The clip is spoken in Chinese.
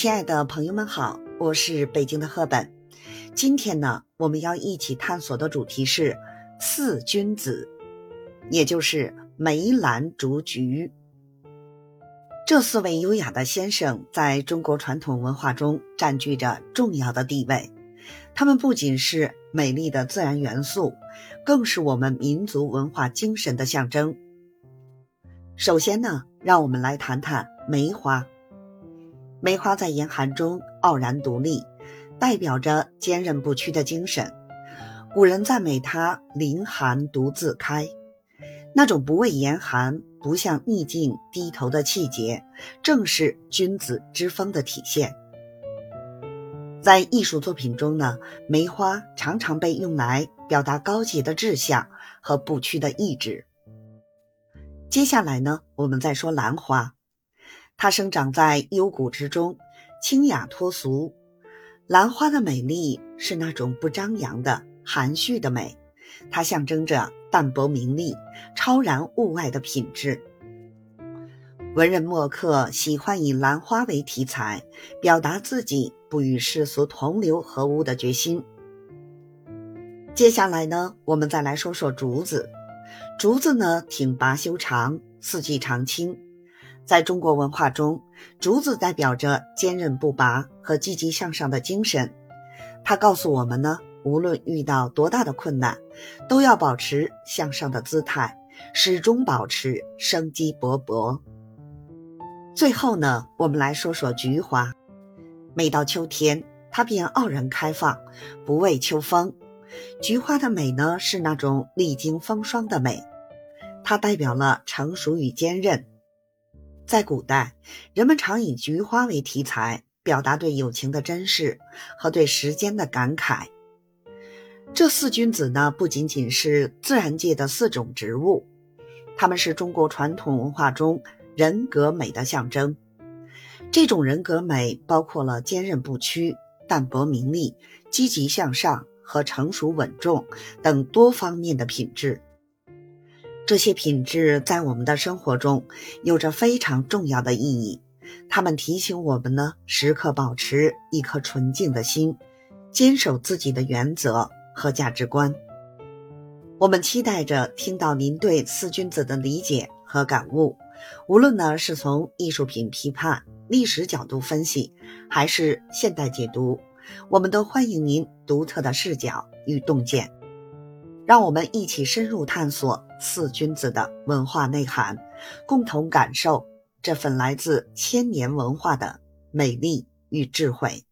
亲爱的朋友们好，我是北京的赫本。今天呢，我们要一起探索的主题是四君子，也就是梅兰竹菊。这四位优雅的先生在中国传统文化中占据着重要的地位。他们不仅是美丽的自然元素，更是我们民族文化精神的象征。首先呢，让我们来谈谈梅花。梅花在严寒中傲然独立，代表着坚韧不屈的精神。古人赞美它“凌寒独自开”，那种不畏严寒、不向逆境低头的气节，正是君子之风的体现。在艺术作品中呢，梅花常常被用来表达高洁的志向和不屈的意志。接下来呢，我们再说兰花。它生长在幽谷之中，清雅脱俗。兰花的美丽是那种不张扬的含蓄的美，它象征着淡泊名利、超然物外的品质。文人墨客喜欢以兰花为题材，表达自己不与世俗同流合污的决心。接下来呢，我们再来说说竹子。竹子呢，挺拔修长，四季常青。在中国文化中，竹子代表着坚韧不拔和积极向上的精神。它告诉我们呢，无论遇到多大的困难，都要保持向上的姿态，始终保持生机勃勃。最后呢，我们来说说菊花。每到秋天，它便傲然开放，不畏秋风。菊花的美呢，是那种历经风霜的美，它代表了成熟与坚韧。在古代，人们常以菊花为题材，表达对友情的珍视和对时间的感慨。这四君子呢，不仅仅是自然界的四种植物，他们是中国传统文化中人格美的象征。这种人格美包括了坚韧不屈、淡泊名利、积极向上和成熟稳重等多方面的品质。这些品质在我们的生活中有着非常重要的意义，它们提醒我们呢，时刻保持一颗纯净的心，坚守自己的原则和价值观。我们期待着听到您对四君子的理解和感悟，无论呢是从艺术品批判、历史角度分析，还是现代解读，我们都欢迎您独特的视角与洞见。让我们一起深入探索四君子的文化内涵，共同感受这份来自千年文化的美丽与智慧。